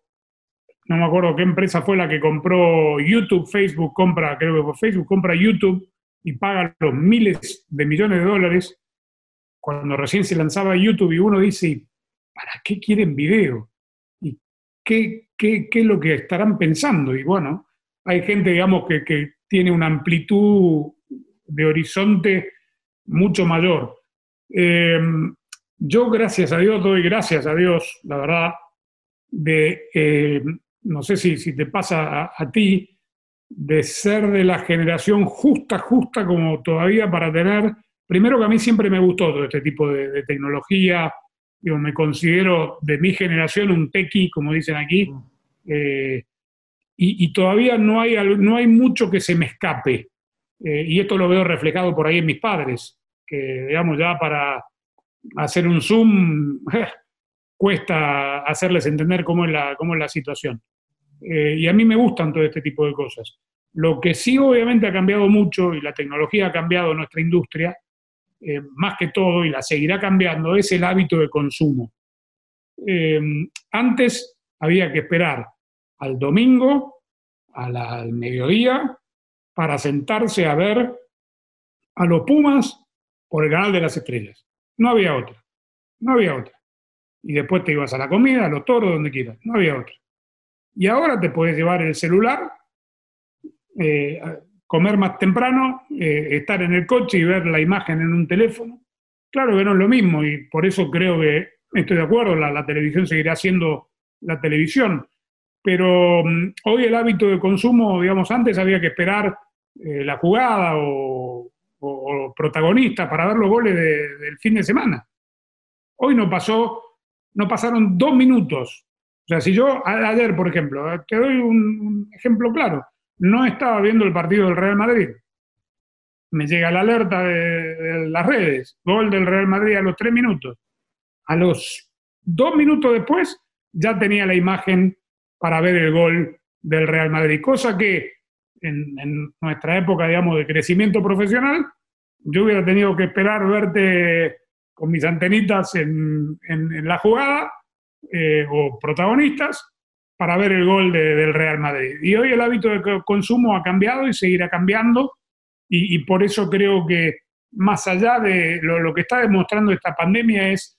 no me acuerdo qué empresa fue la que compró YouTube, Facebook compra, creo que fue Facebook, compra YouTube y paga los miles de millones de dólares cuando recién se lanzaba YouTube y uno dice, ¿para qué quieren video? ¿Y qué, qué, qué es lo que estarán pensando? Y bueno, hay gente, digamos, que, que tiene una amplitud de horizonte mucho mayor. Eh, yo, gracias a Dios, doy gracias a Dios, la verdad, de, eh, no sé si, si te pasa a, ti, de ser de la generación justa, justa como todavía para tener, primero que a mí siempre me gustó todo este tipo de, tecnología, yo me considero de mi generación un tequi, como dicen aquí, eh, y, todavía no hay, no hay mucho que se me escape. Eh, y esto lo veo reflejado por ahí en mis padres, que digamos ya para hacer un Zoom cuesta hacerles entender cómo es la, cómo es la situación. Eh, y a mí me gustan todo este tipo de cosas. Lo que sí obviamente ha cambiado mucho y la tecnología ha cambiado nuestra industria, eh, más que todo, y la seguirá cambiando, es el hábito de consumo. antes había que esperar al domingo, al mediodía, para sentarse a ver a los Pumas por el canal de las estrellas. No había otra. No había otra. Y después te ibas a la comida, a los toros, donde quieras. No había otra. Y ahora te puedes llevar el celular, eh, comer más temprano, eh, estar en el coche y ver la imagen en un teléfono. Claro que no es lo mismo y por eso creo que estoy de acuerdo, la, la televisión seguirá siendo la televisión. Pero mm, hoy el hábito de consumo, digamos, antes había que esperar eh, la jugada o, protagonista para ver los goles del fin de semana. Hoy no pasó, no pasaron dos minutos. O sea, si yo ayer, por ejemplo, eh, te doy un, ejemplo claro, no estaba viendo el partido del Real Madrid. Me llega la alerta de, de las redes, gol del Real Madrid a los tres minutos. A los dos minutos después ya tenía la imagen para ver el gol del Real Madrid, cosa que en, nuestra época, digamos, de crecimiento profesional, yo hubiera tenido que esperar verte con mis antenitas en, la jugada eh, o protagonistas para ver el gol del Real Madrid. Y hoy el hábito de consumo ha cambiado y seguirá cambiando y, por eso creo que más allá de lo, lo, que está demostrando esta pandemia es,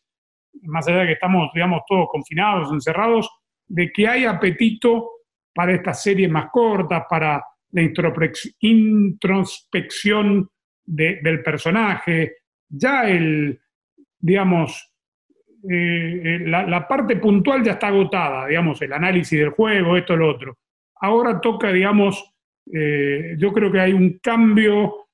más allá de que estamos, digamos, todos confinados, encerrados, de que hay apetito para estas series más cortas, para la introspección del personaje, ya el, digamos, eh, eh, la, parte puntual ya está agotada, digamos, el análisis del juego, esto, lo otro. Ahora toca, digamos, eh, yo creo que hay un cambio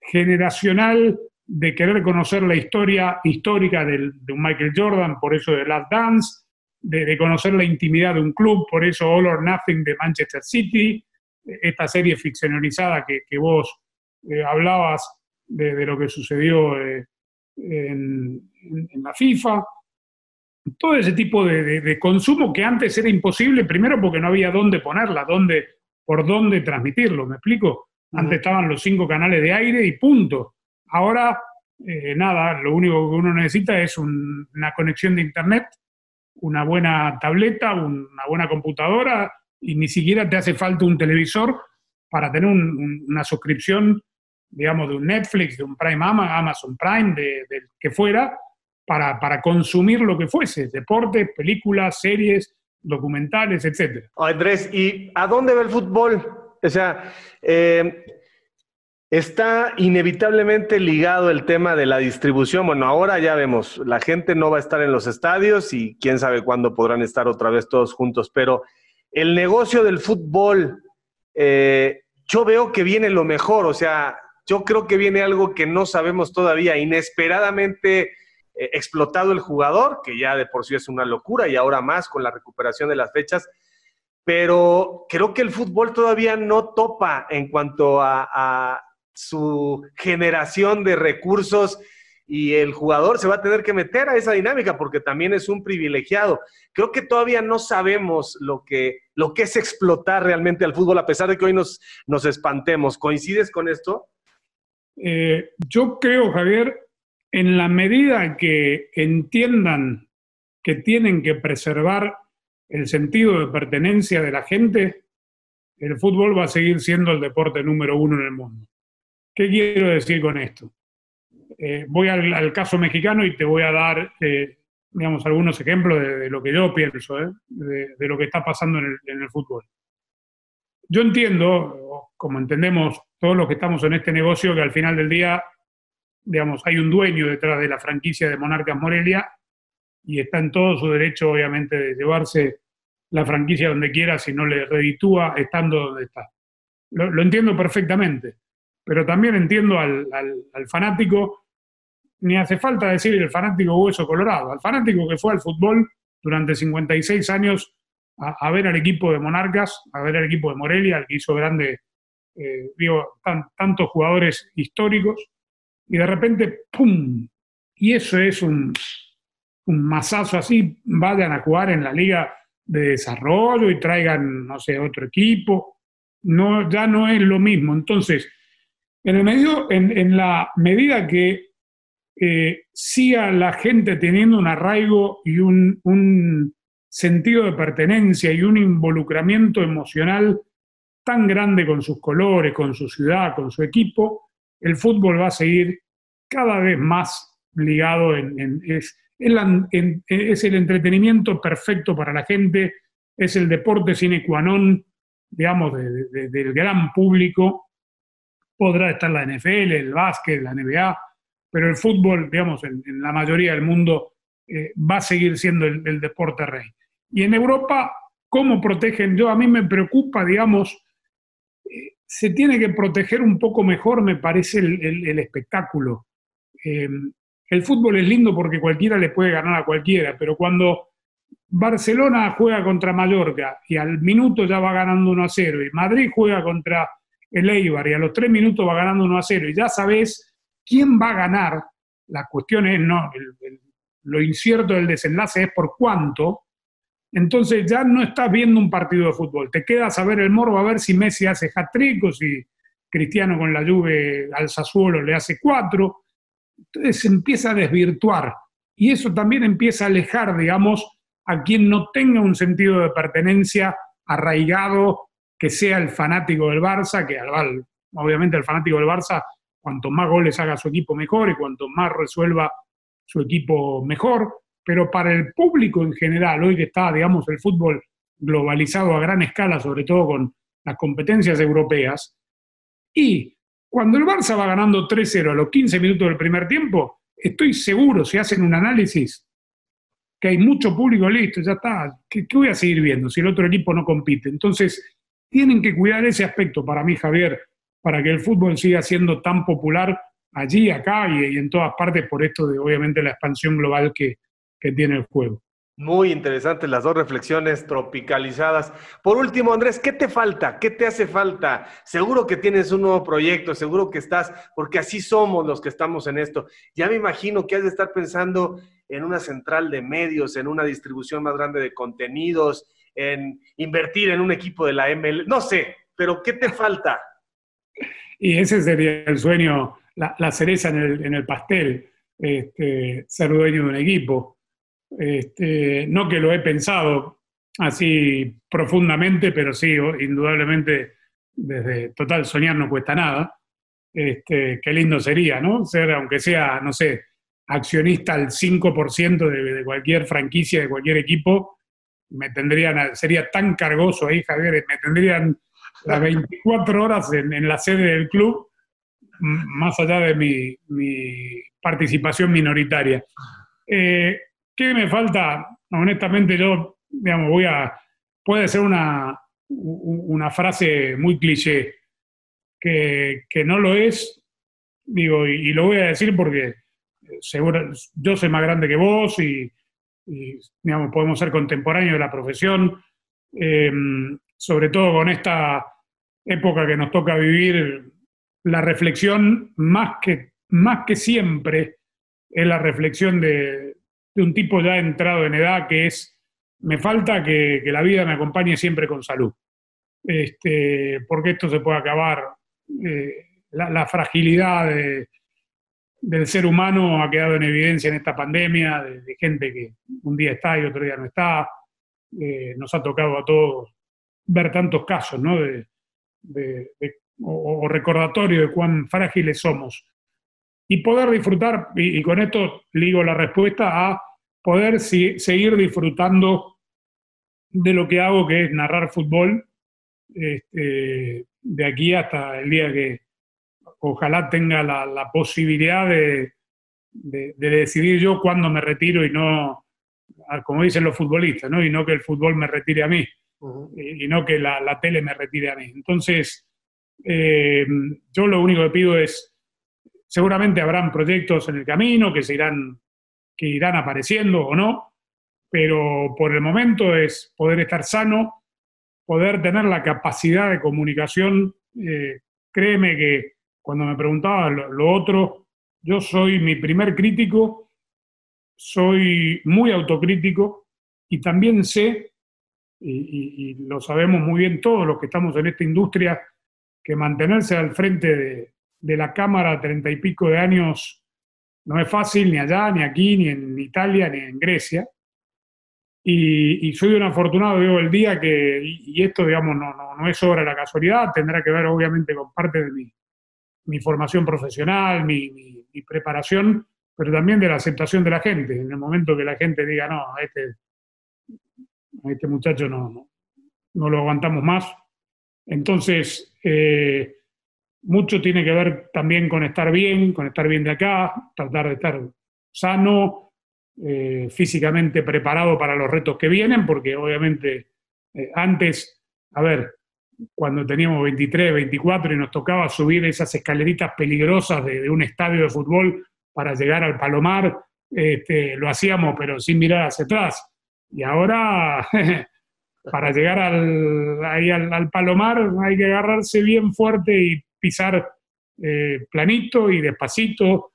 generacional de querer conocer la historia histórica de un Michael Jordan, por eso de Last Dance, de, conocer la intimidad de un club, por eso All or Nothing de Manchester City, esta serie ficcionalizada que, que vos hablabas de, lo que sucedió en, la FIFA, todo ese tipo de, consumo que antes era imposible, primero porque no había dónde ponerla, dónde, por dónde transmitirlo, ¿me explico? Antes estaban los cinco canales de aire y punto. Ahora, eh, nada, lo único que uno necesita es una conexión de Internet, una buena tableta, una buena computadora y ni siquiera te hace falta un televisor para tener una suscripción, digamos, de un Netflix, de un Prime Amazon Prime, de, que fuera, para, para, consumir lo que fuese, deportes, películas, series, documentales, etc. Andrés, ¿y a dónde va el fútbol? O sea, eh, está inevitablemente ligado el tema de la distribución. Bueno, ahora ya vemos, la gente no va a estar en los estadios y quién sabe cuándo podrán estar otra vez todos juntos, pero el negocio del fútbol, eh, yo veo que viene lo mejor, o sea, yo creo que viene algo que no sabemos todavía, inesperadamente eh, explotado el jugador, que ya de por sí es una locura y ahora más con la recuperación de las fechas, pero creo que el fútbol todavía no topa en cuanto a su generación de recursos y el jugador se va a tener que meter a esa dinámica porque también es un privilegiado. Creo que todavía no sabemos lo que, lo que es explotar realmente al fútbol, a pesar de que hoy nos, nos espantemos. ¿Coincides con esto? Eh, yo creo, Javier, en la medida que entiendan que tienen que preservar el sentido de pertenencia de la gente, el fútbol va a seguir siendo el deporte número uno en el mundo. ¿Qué quiero decir con esto? Eh, voy al, caso mexicano y te voy a dar, eh, digamos, algunos ejemplos de, lo que yo pienso, de, lo que está pasando en el, fútbol. Yo entiendo, como entendemos todos los que estamos en este negocio, que al final del día, digamos, hay un dueño detrás de la franquicia de Monarcas Morelia y está en todo su derecho, obviamente, de llevarse la franquicia donde quiera si no le reditúa estando donde está. Lo, entiendo perfectamente, pero también entiendo al, al fanático ni hace falta decir el fanático hueso colorado, al fanático que fue al fútbol durante 56 años a, ver al equipo de Monarcas, a ver al equipo de Morelia, al que hizo grande, eh, tantos jugadores históricos, y de repente, ¡pum! Y eso es un, un masazo así, vayan a jugar en la liga de desarrollo y traigan, no sé, otro equipo. No, ya no es lo mismo. Entonces, en, el medio, en, en la medida que eh, siga la gente teniendo un arraigo y un, sentido de pertenencia y un involucramiento emocional tan grande con sus colores, con su ciudad, con su equipo, el fútbol va a seguir cada vez más ligado en, es, es, el entretenimiento perfecto para la gente, es el deporte sine qua non, digamos, del gran público. Podrá estar la NFL, el básquet, la NBA, pero el fútbol, digamos, en, la mayoría del mundo eh, va a seguir siendo el, deporte rey. Y en Europa, ¿cómo protegen? Yo a mí me preocupa, digamos, se tiene que proteger un poco mejor, me parece, el, espectáculo. Eh, el fútbol es lindo porque cualquiera le puede ganar a cualquiera, pero cuando Barcelona juega contra Mallorca y al minuto ya va ganando 1 a 0, y Madrid juega contra el Eibar y a los tres minutos va ganando 1 a 0, y ya sabes quién va a ganar, la cuestión es, no, lo incierto del desenlace es por cuánto, entonces ya no estás viendo un partido de fútbol, te quedas a ver el morbo, a ver si Messi hace hat-trick o si Cristiano con la Juve al Sassuolo le hace cuatro, entonces empieza a desvirtuar. Y eso también empieza a alejar, digamos, a quien no tenga un sentido de pertenencia arraigado, que sea el fanático del Barça, que obviamente el fanático del Barça cuanto más goles haga su equipo mejor y cuanto más resuelva su equipo mejor, pero para el público en general, hoy que está, digamos, el fútbol globalizado a gran escala, sobre todo con las competencias europeas, y cuando el Barça va ganando 3-0 a los 15 minutos del primer tiempo, estoy seguro, si hacen un análisis, que hay mucho público listo, ya está, ¿qué, voy a seguir viendo si el otro equipo no compite? Entonces, tienen que cuidar ese aspecto para mí, Javier, para que el fútbol siga siendo tan popular allí, acá y, en todas partes por esto de obviamente la expansión global que, tiene el juego. Muy interesantes las dos reflexiones tropicalizadas. Por último, Andrés, ¿qué te falta? ¿Qué te hace falta? Seguro que tienes un nuevo proyecto, seguro que estás, porque así somos los que estamos en esto. Ya me imagino que has de estar pensando en una central de medios, en una distribución más grande de contenidos, en invertir en un equipo de la ML. No sé, pero ¿qué te falta? Y ese sería el sueño, la, cereza en el, pastel, este, ser dueño de un equipo. Este, no que lo he pensado así profundamente, pero sí, indudablemente, desde total soñar no cuesta nada. Este, qué lindo sería, ¿no? Ser, aunque sea, no sé, accionista al 5% de, de, cualquier franquicia, de cualquier equipo, me tendrían, sería tan cargoso ahí, Javier, me tendrían las 24 horas en, la sede del club, más allá de mi, participación minoritaria. Eh, ¿Qué me falta? Honestamente, yo, digamos, voy a. Puede ser una, una frase muy cliché, que, no lo es, digo, y, lo voy a decir porque seguro, yo soy más grande que vos y, digamos, podemos ser contemporáneos de la profesión. Eh, sobre todo con esta época que nos toca vivir, la reflexión más que, más que siempre es la reflexión de, un tipo ya entrado en edad que es, me falta que, la vida me acompañe siempre con salud, este, porque esto se puede acabar. Eh, la, fragilidad del ser humano ha quedado en evidencia en esta pandemia, de, gente que un día está y otro día no está. Eh, nos ha tocado a todos ver tantos casos, ¿no? De, o, recordatorio de cuán frágiles somos. Y poder disfrutar, y, con esto ligo la respuesta a poder seguir disfrutando de lo que hago, que es narrar fútbol, este, de aquí hasta el día que ojalá tenga la, posibilidad de, decidir yo cuándo me retiro y no, como dicen los futbolistas, ¿no? y no que el fútbol me retire a mí, y, no que la, tele me retire a mí. Entonces, eh, yo lo único que pido es, seguramente habrán proyectos en el camino que se irán, que irán apareciendo o no, pero por el momento es poder estar sano, poder tener la capacidad de comunicación. Eh, créeme que cuando me preguntaba lo, otro, yo soy mi primer crítico, soy muy autocrítico y también sé, y, lo sabemos muy bien todos los que estamos en esta industria, que mantenerse al frente de, de la Cámara treinta y pico de años no es fácil ni allá, ni aquí, ni en Italia, ni en Grecia. Y, soy un afortunado, digo, el día que, y, esto, digamos, no, no, no, es obra la casualidad, tendrá que ver obviamente con parte de mi, mi formación profesional, mi, preparación, pero también de la aceptación de la gente. En el momento que la gente diga, no, a este, a este muchacho no, no, lo aguantamos más. Entonces, eh, mucho tiene que ver también con estar bien, con estar bien de acá, tratar de estar sano, eh, físicamente preparado para los retos que vienen, porque obviamente eh, antes, a ver, cuando teníamos 23, 24 y nos tocaba subir esas escaleritas peligrosas de, un estadio de fútbol para llegar al Palomar, este, lo hacíamos pero sin mirar hacia atrás. Y ahora, para llegar al, Palomar hay que agarrarse bien fuerte y pisar eh, planito y despacito.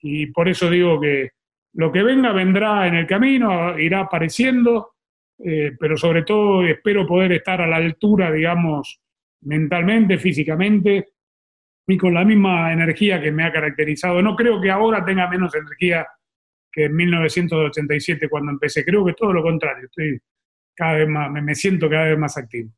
Y por eso digo que lo que venga vendrá en el camino, irá apareciendo eh, pero sobre todo espero poder estar a la altura, digamos, mentalmente, físicamente y con la misma energía que me ha caracterizado. No creo que ahora tenga menos energía que en 1987 cuando empecé, creo que todo lo contrario, estoy cada vez más, me siento cada vez más activo.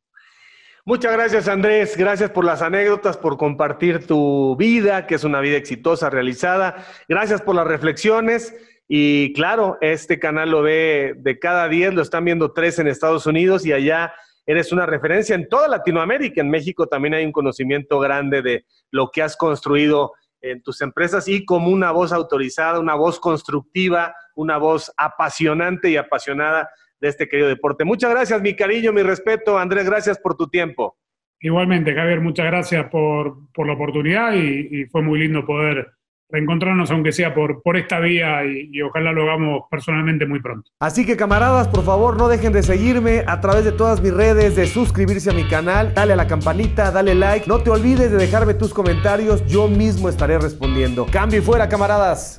Muchas gracias Andrés, gracias por las anécdotas, por compartir tu vida, que es una vida exitosa, realizada. Gracias por las reflexiones. Y claro, este canal lo ve de cada 10, lo están viendo tres en Estados Unidos y allá eres una referencia en toda Latinoamérica. En México también hay un conocimiento grande de lo que has construido en tus empresas y como una voz autorizada, una voz constructiva, una voz apasionante y apasionada de este querido deporte. Muchas gracias, mi cariño, mi respeto. Andrés, gracias por tu tiempo. Igualmente, Javier, muchas gracias por, la oportunidad y fue muy lindo poder reencontrarnos, aunque sea por, por esta vía, y, ojalá lo hagamos personalmente muy pronto. Así que camaradas, por favor, no dejen de seguirme a través de todas mis redes, de suscribirse a mi canal, dale a la campanita, dale like, no te olvides de dejarme tus comentarios, yo mismo estaré respondiendo. Cambio y fuera, camaradas.